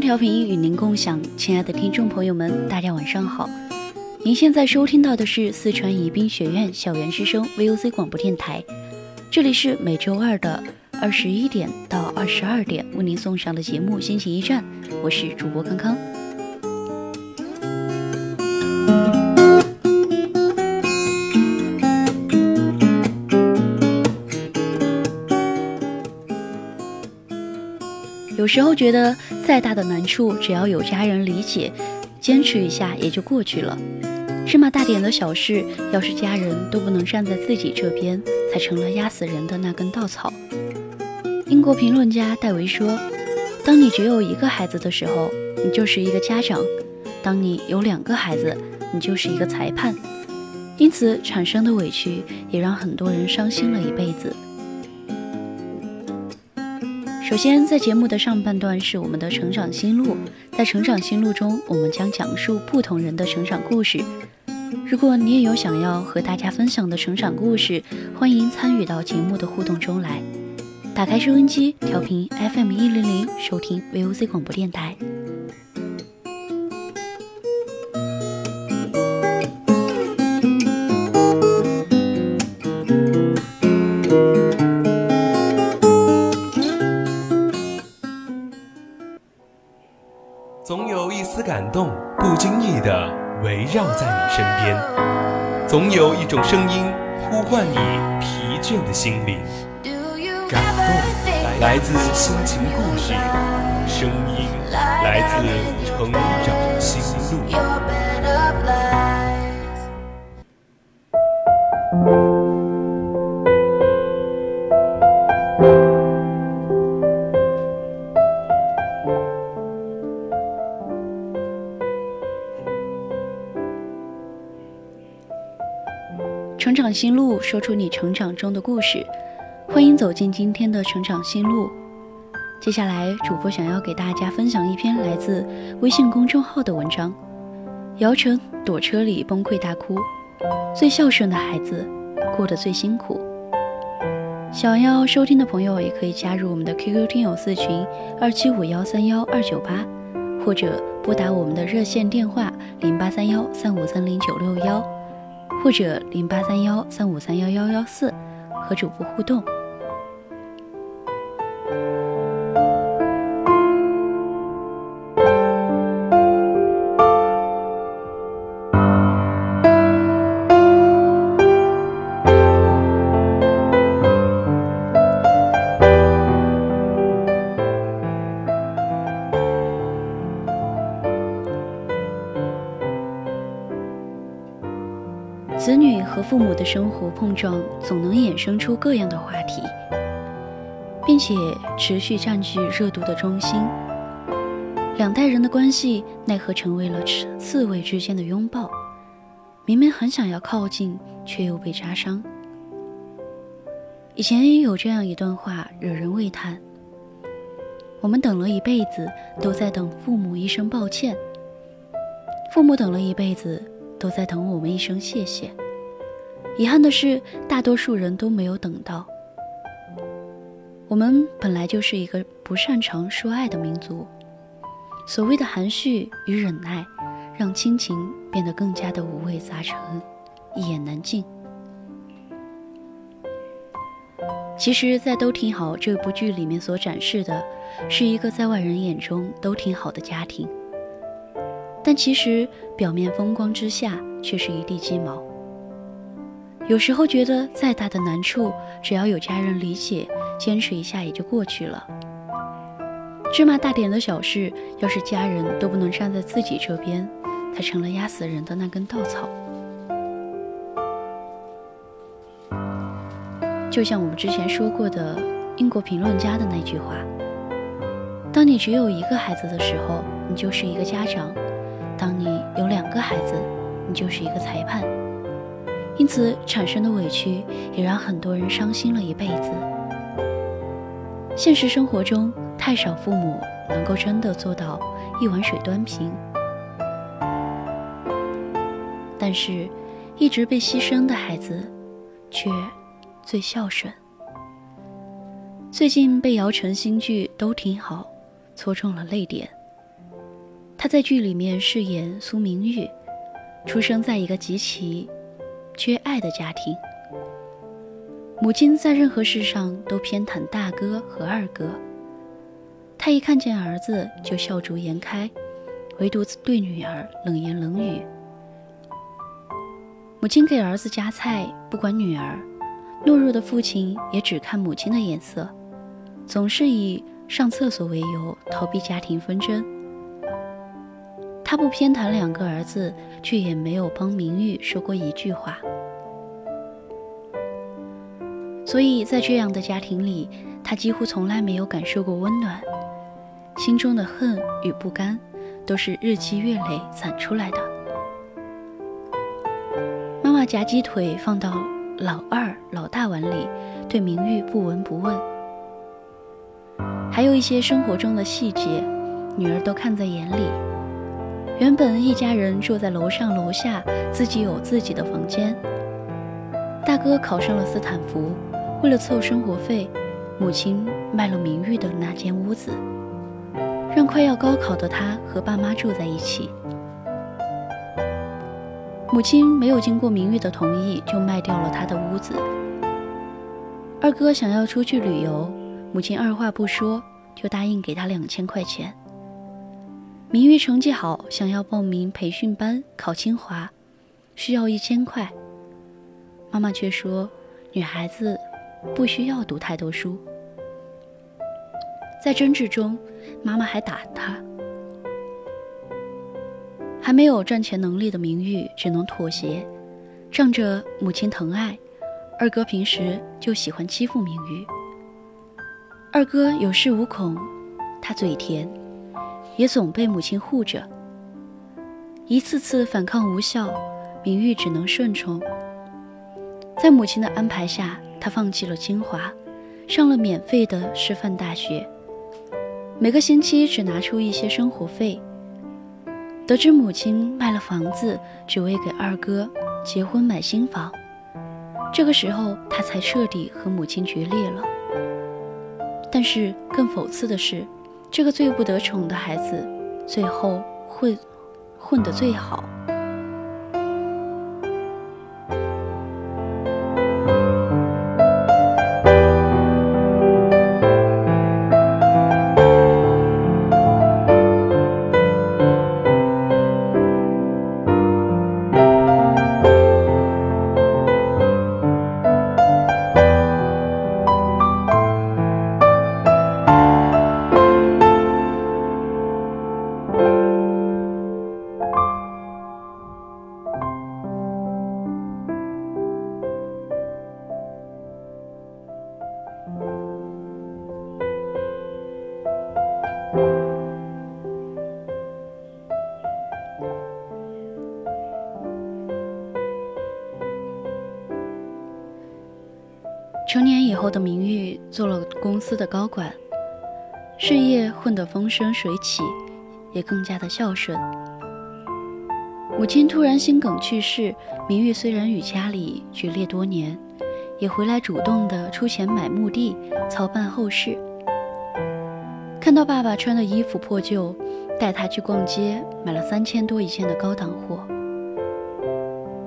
调频与您共享，亲爱的听众朋友们，大家晚上好。您现在收听到的是四川宜宾学院校园之声 VOC 广播电台，这里是每周二的二十一点到二十二点为您送上的节目《心情驿站》，我是主播康康。有时候觉得再大的难处，只要有家人理解，坚持一下也就过去了。芝麻大点的小事，要是家人都不能站在自己这边，才成了压死人的那根稻草。英国评论家戴维说：“当你只有一个孩子的时候，你就是一个家长；当你有两个孩子，你就是一个裁判。因此产生的委屈，也让很多人伤心了一辈子。”首先，在节目的上半段是我们的成长心路，在成长心路中，我们将讲述不同人的成长故事。如果你也有想要和大家分享的成长故事，欢迎参与到节目的互动中来。打开收音机，调频 FM 一零零，收听 VOC 广播电台。种声音呼唤你疲倦的心灵。感动来自心情故事，声音来自成长心路。长心路，说出你成长中的故事。欢迎走进今天的成长心路。接下来，主播想要给大家分享一篇来自微信公众号的文章：姚晨躲车里崩溃大哭，最孝顺的孩子过得最辛苦。想要收听的朋友也可以加入我们的 QQ 听友四群二七五幺三幺二九八，或者拨打我们的热线电话零八三幺三五三零九六幺，或者零八三幺三五三幺幺幺四，和主播互动。碰撞，总能衍生出各样的话题，并且持续占据热度的中心。两代人的关系，奈何成为了刺猬之间的拥抱？明明很想要靠近，却又被扎伤。以前有这样一段话，惹人喟叹：我们等了一辈子，都在等父母一声抱歉；父母等了一辈子。都在等我们一声谢谢。遗憾的是，大多数人都没有等到。我们本来就是一个不擅长说爱的民族，所谓的含蓄与忍耐，让亲情变得更加的五味杂陈，一言难尽。其实，在都挺好这部剧里面所展示的，是一个在外人眼中都挺好的家庭，但其实表面风光之下却是一地鸡毛。有时候觉得再大的难处，只要有家人理解，坚持一下也就过去了。芝麻大点的小事，要是家人都不能站在自己这边，才成了压死人的那根稻草。就像我们之前说过的英国评论家的那句话：“当你只有一个孩子的时候，你就是一个家长；当你有两个孩子，你就是一个裁判。”因此产生的委屈，也让很多人伤心了一辈子。现实生活中，太少父母能够真的做到一碗水端平，但是，一直被牺牲的孩子，却。最孝顺。最近被姚晨新剧都挺好，戳中了泪点。他在剧里面饰演苏明玉，出生在一个极其缺爱的家庭，母亲在任何事上都偏袒大哥和二哥。他一看见儿子就笑逐颜开，唯独对女儿冷言冷语。母亲给儿子夹菜，不管女儿。懦弱的父亲也只看母亲的眼色，总是以上厕所为由逃避家庭纷争。他不偏袒两个儿子，却也没有帮明玉说过一句话。所以在这样的家庭里，他几乎从来没有感受过温暖，心中的恨与不甘，都是日积月累攒出来的。妈妈夹鸡腿放到。老二、老大碗里，对明玉不闻不问。还有一些生活中的细节，女儿都看在眼里。原本一家人住在楼上楼下，自己有自己的房间。大哥考上了斯坦福，为了凑生活费，母亲卖了明玉的那间屋子，让快要高考的他和爸妈住在一起。母亲没有经过明玉的同意就卖掉了他的屋子。二哥想要出去旅游，母亲二话不说就答应给他两千块钱。明玉成绩好，想要报名培训班考清华，需要一千块。妈妈却说女孩子不需要读太多书。在争执中，妈妈还打他。还没有赚钱能力的明玉只能妥协，仗着母亲疼爱，二哥平时就喜欢欺负明玉。二哥有恃无恐，他嘴甜，也总被母亲护着。一次次反抗无效，明玉只能顺从。在母亲的安排下，他放弃了清华，上了免费的师范大学，每个星期只拿出一些生活费。得知母亲卖了房子，只为给二哥结婚买新房，这个时候他才彻底和母亲决裂了。但是更讽刺的是，这个最不得宠的孩子，最后混混得最好。后的明玉做了公司的高管，事业混得风生水起，也更加的孝顺。母亲突然心梗去世，明玉虽然与家里决裂多年，也回来主动的出钱买墓地，操办后事。看到爸爸穿的衣服破旧，带他去逛街，买了三千多一件的高档货，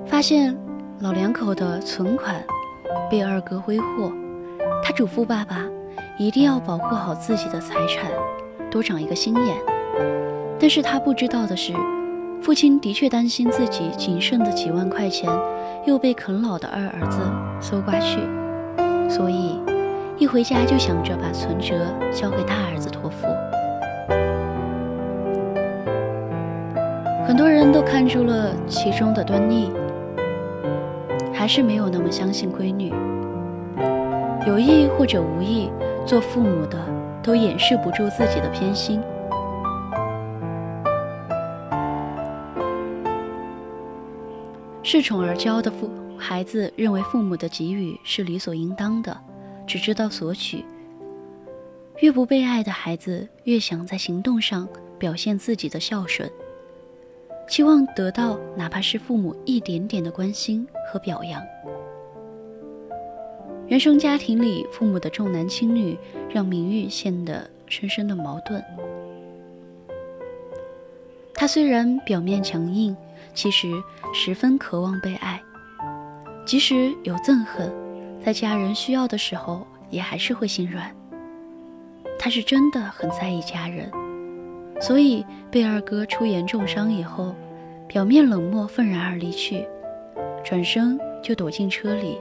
发现老两口的存款。被二哥挥霍，他嘱咐爸爸一定要保护好自己的财产，多长一个心眼。但是他不知道的是，父亲的确担心自己仅剩的几万块钱又被啃老的二儿子搜刮去，所以一回家就想着把存折交给大儿子托付。很多人都看出了其中的端倪，还是没有那么相信闺女。有意或者无意，做父母的都掩饰不住自己的偏心。恃宠而骄的父孩子认为父母的给予是理所应当的，只知道索取。越不被爱的孩子，越想在行动上表现自己的孝顺。期望得到哪怕是父母一点点的关心和表扬。原生家庭里，父母的重男轻女让明玉陷得深深的矛盾。他虽然表面强硬，其实十分渴望被爱，即使有憎恨，在家人需要的时候，也还是会心软。他是真的很在意家人。所以被二哥出言重伤以后，表面冷漠愤然而离去，转身就躲进车里，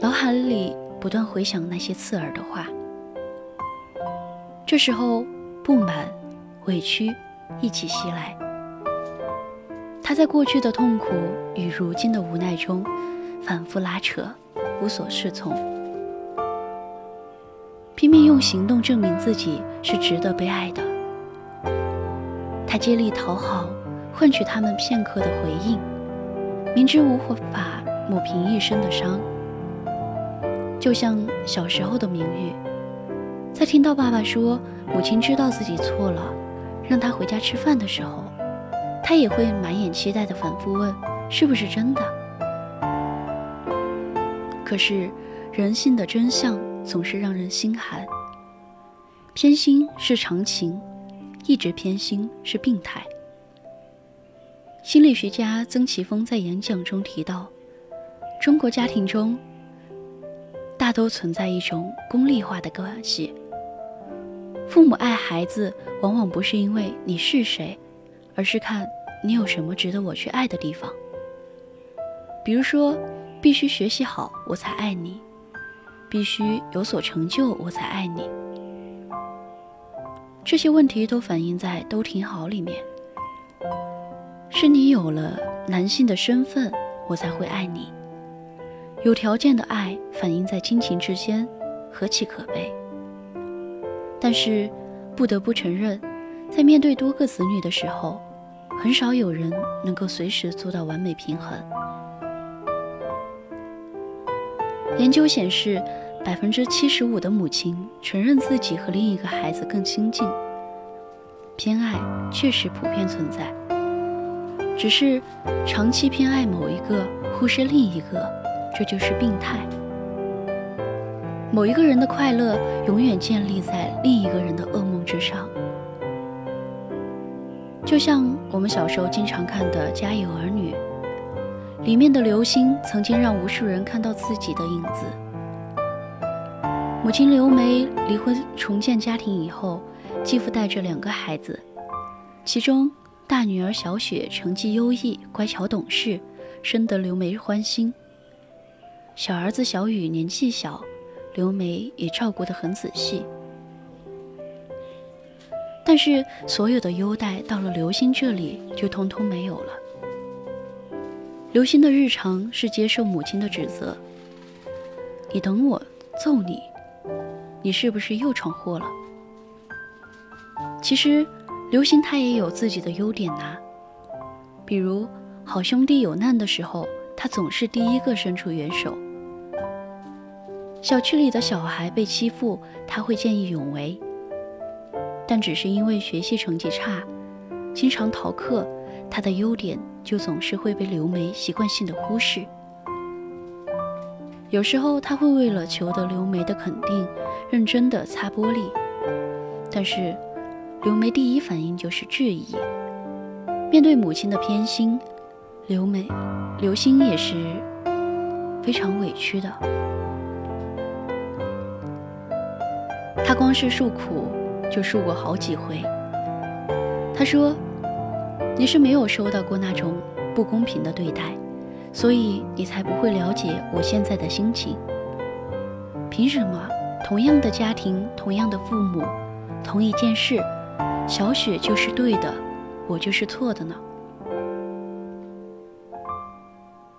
脑海里不断回想那些刺耳的话。这时候，不满、委屈一起袭来。他在过去的痛苦与如今的无奈中，反复拉扯，无所适从，拼命用行动证明自己是值得被爱的。他竭力讨好，换取他们片刻的回应，明知无法抹平一生的伤。就像小时候的明玉，在听到爸爸说母亲知道自己错了，让他回家吃饭的时候，他也会满眼期待的反复问：“是不是真的？”可是人性的真相总是让人心寒。偏心是常情。一直偏心是病态。心理学家曾奇峰在演讲中提到，中国家庭中大都存在一种功利化的关系。父母爱孩子，往往不是因为你是谁，而是看你有什么值得我去爱的地方。比如说，必须学习好我才爱你，必须有所成就我才爱你。这些问题都反映在“都挺好”里面。是你有了男性的身份，我才会爱你。有条件的爱反映在亲情之间，何其可悲！但是，不得不承认，在面对多个子女的时候，很少有人能够随时做到完美平衡。研究显示。百分之七十五的母亲承认自己和另一个孩子更亲近，偏爱确实普遍存在，只是长期偏爱某一个，忽视另一个，这就是病态。某一个人的快乐永远建立在另一个人的噩梦之上，就像我们小时候经常看的《家有儿女》，里面的刘星曾经让无数人看到自己的影子。母亲刘梅离婚重建家庭以后，继父带着两个孩子，其中大女儿小雪成绩优异、乖巧懂事，深得刘梅欢心；小儿子小雨年纪小，刘梅也照顾得很仔细。但是所有的优待到了刘星这里就通通没有了。刘星的日常是接受母亲的指责：“你等我揍你。”你是不是又闯祸了？其实，刘星他也有自己的优点呐。比如，好兄弟有难的时候，他总是第一个伸出援手。小区里的小孩被欺负，他会见义勇为。但只是因为学习成绩差，经常逃课，他的优点就总是会被刘梅习惯性的忽视。有时候他会为了求得刘梅的肯定，认真的擦玻璃，但是刘梅第一反应就是质疑。面对母亲的偏心，刘梅、刘星也是非常委屈的。他光是诉苦就诉过好几回。他说：“你是没有受到过那种不公平的对待，所以你才不会了解我现在的心情。凭什么同样的家庭、同样的父母、同一件事，小雪就是对的，我就是错的呢？”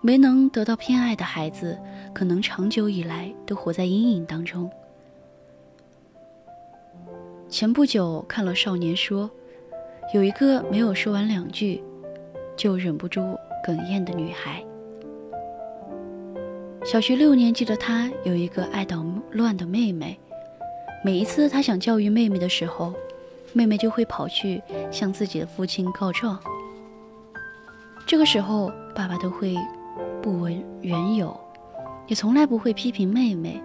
没能得到偏爱的孩子，可能长久以来都活在阴影当中。前不久看了《少年说》，有一个没有说完两句，就忍不住哽咽的女孩。小学六年级的她有一个爱捣乱的妹妹，每一次她想教育妹妹的时候，妹妹就会跑去向自己的父亲告状。这个时候，爸爸都会。不闻缘由，也从来不会批评妹妹，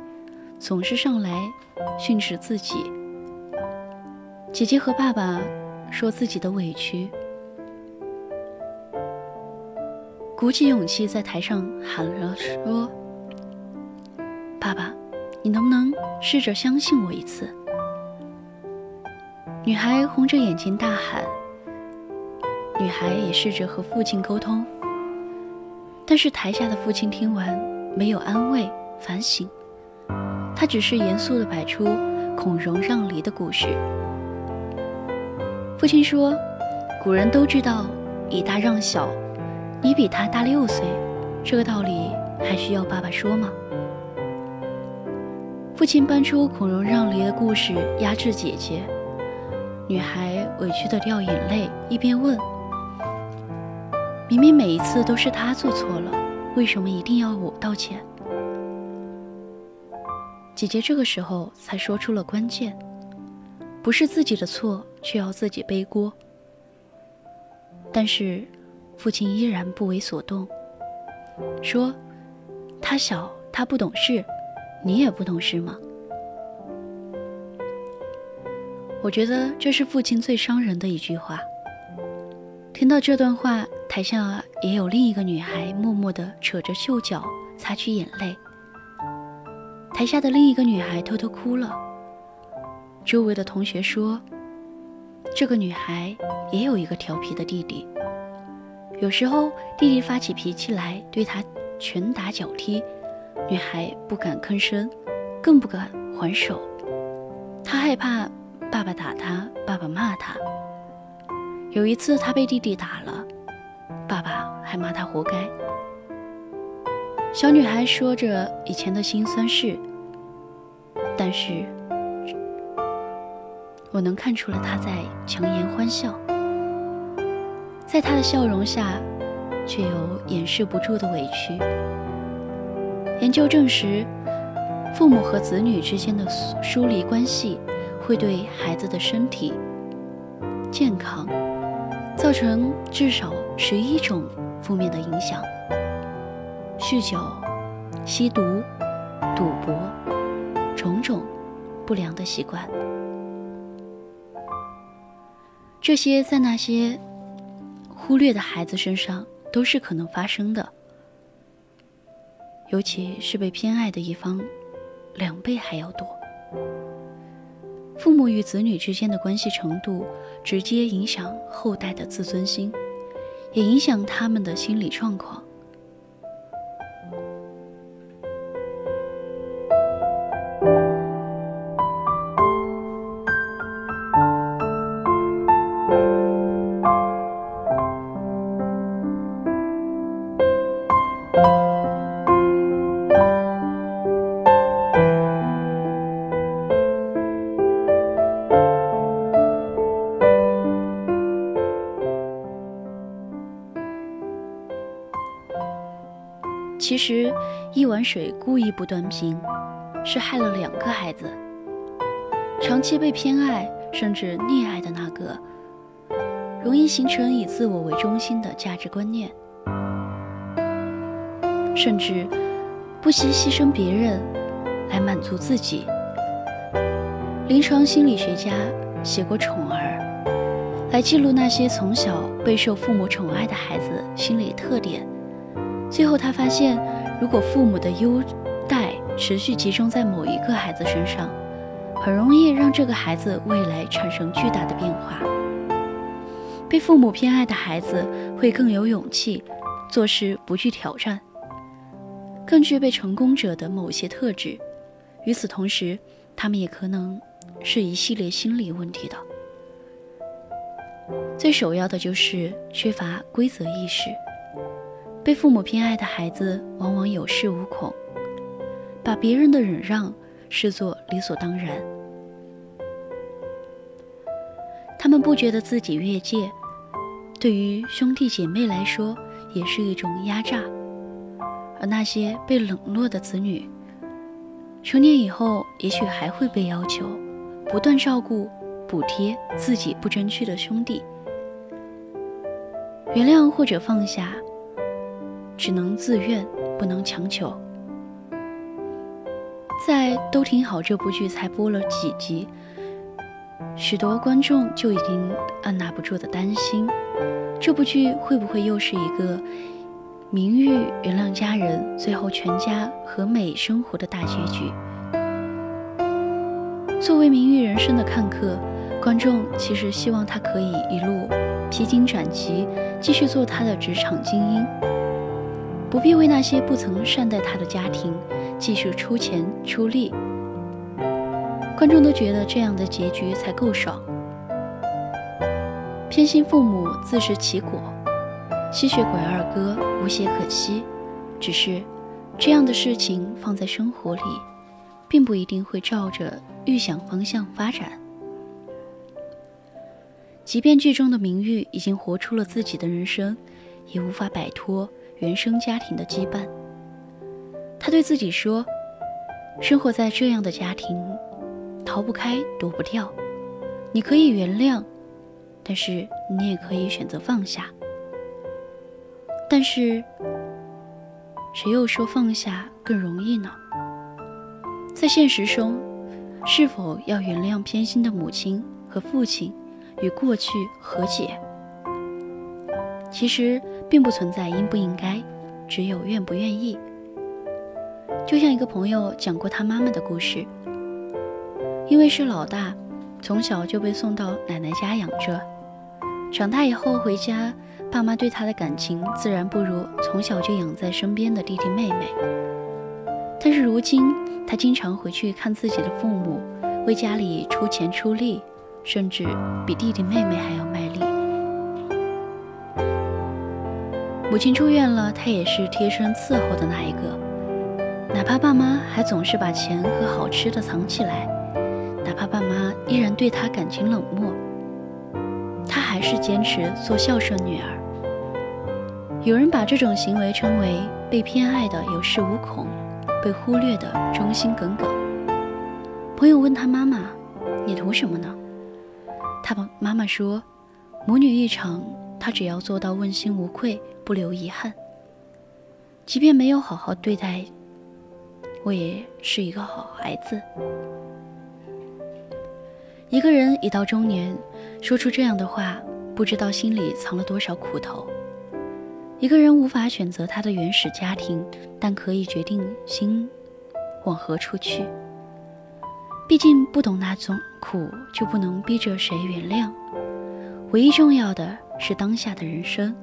总是上来训斥自己。姐姐和爸爸说自己的委屈，鼓起勇气在台上喊了说：“爸爸，你能不能试着相信我一次？”女孩红着眼睛大喊。女孩也试着和父亲沟通。但是台下的父亲听完，没有安慰、反省，他只是严肃地摆出孔融让梨的故事。父亲说：“古人都知道以大让小，你比他大六岁，这个道理还需要爸爸说吗？”父亲搬出孔融让梨的故事压制姐姐，女孩委屈地掉眼泪，一边问。明明每一次都是他做错了，为什么一定要我道歉？姐姐这个时候才说出了关键：不是自己的错，却要自己背锅。但是，父亲依然不为所动，说：“他小，他不懂事，你也不懂事吗？”我觉得这是父亲最伤人的一句话。听到这段话，台下也有另一个女孩默默地扯着袖角擦去眼泪。台下的另一个女孩偷偷哭了。周围的同学说，这个女孩也有一个调皮的弟弟，有时候弟弟发起脾气来，对她拳打脚踢，女孩不敢吭声，更不敢还手，她害怕爸爸打她，爸爸骂她。有一次，她被弟弟打了，爸爸还骂她活该。小女孩说着以前的辛酸事，但是我能看出了他在强颜欢笑，在他的笑容下，却有掩饰不住的委屈。研究证实，父母和子女之间的疏离关系，会对孩子的身体健康。造成至少十一种负面的影响：酗酒、吸毒、赌博，种种不良的习惯。这些在那些忽略的孩子身上都是可能发生的，尤其是被偏爱的一方，两倍还要多。父母与子女之间的关系程度，直接影响后代的自尊心，也影响他们的心理状况。实，一碗水故意不端平，是害了两个孩子。长期被偏爱甚至溺爱的那个，容易形成以自我为中心的价值观念，甚至不惜牺牲别人来满足自己。临床心理学家写过《宠儿》，来记录那些从小备受父母宠爱的孩子心理特点。最后，他发现，如果父母的优待持续集中在某一个孩子身上，很容易让这个孩子未来产生巨大的变化。被父母偏爱的孩子会更有勇气，做事不惧挑战，更具备成功者的某些特质。与此同时，他们也可能是一系列心理问题的。最首要的就是缺乏规则意识。被父母偏爱的孩子往往有恃无恐，把别人的忍让视作理所当然。他们不觉得自己越界，对于兄弟姐妹来说也是一种压榨。而那些被冷落的子女，成年以后也许还会被要求不断照顾、补贴自己不争气的兄弟。原谅或者放下。只能自愿，不能强求。在《都挺好》这部剧才播了几集，许多观众就已经按捺不住的担心，这部剧会不会又是一个明玉原谅家人，最后全家和美生活的大结局？作为明玉人生的看客，观众其实希望他可以一路披荆斩棘，继续做他的职场精英。不必为那些不曾善待他的家庭继续出钱出力，观众都觉得这样的结局才够爽。偏心父母自食其果，吸血鬼二哥无懈可击。只是这样的事情放在生活里，并不一定会照着预想方向发展。即便剧中的明玉已经活出了自己的人生，也无法摆脱。原生家庭的羁绊，他对自己说：“生活在这样的家庭，逃不开，躲不掉。你可以原谅，但是你也可以选择放下。但是，谁又说放下更容易呢？在现实中，是否要原谅偏心的母亲和父亲，与过去和解？其实。”并不存在应不应该，只有愿不愿意。就像一个朋友讲过他妈妈的故事，因为是老大，从小就被送到奶奶家养着。长大以后回家，爸妈对他的感情自然不如从小就养在身边的弟弟妹妹。但是如今，他经常回去看自己的父母，为家里出钱出力，甚至比弟弟妹妹还要卖母亲住院了，他也是贴身伺候的那一个。哪怕爸妈还总是把钱和好吃的藏起来，哪怕爸妈依然对他感情冷漠，他还是坚持做孝顺女儿。有人把这种行为称为被偏爱的有恃无恐，被忽略的忠心耿耿。朋友问他妈妈：“你图什么呢？”他妈妈说：“母女一场，他只要做到问心无愧。”不留遗憾，即便没有好好对待，我也是一个好孩子。一个人已到中年，说出这样的话，不知道心里藏了多少苦头。一个人无法选择他的原始家庭，但可以决定心往何处去。毕竟不懂那种苦，就不能逼着谁原谅。唯一重要的是当下的人生。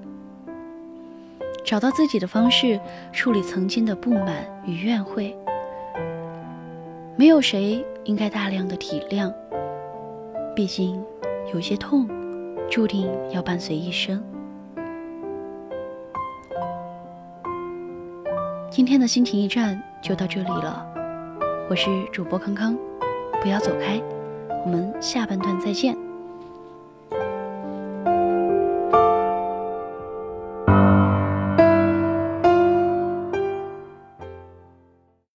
找到自己的方式处理曾经的不满与怨怼。没有谁应该大量的体谅，毕竟有些痛，注定要伴随一生。今天的心情驿站就到这里了，我是主播康康，不要走开，我们下半段再见。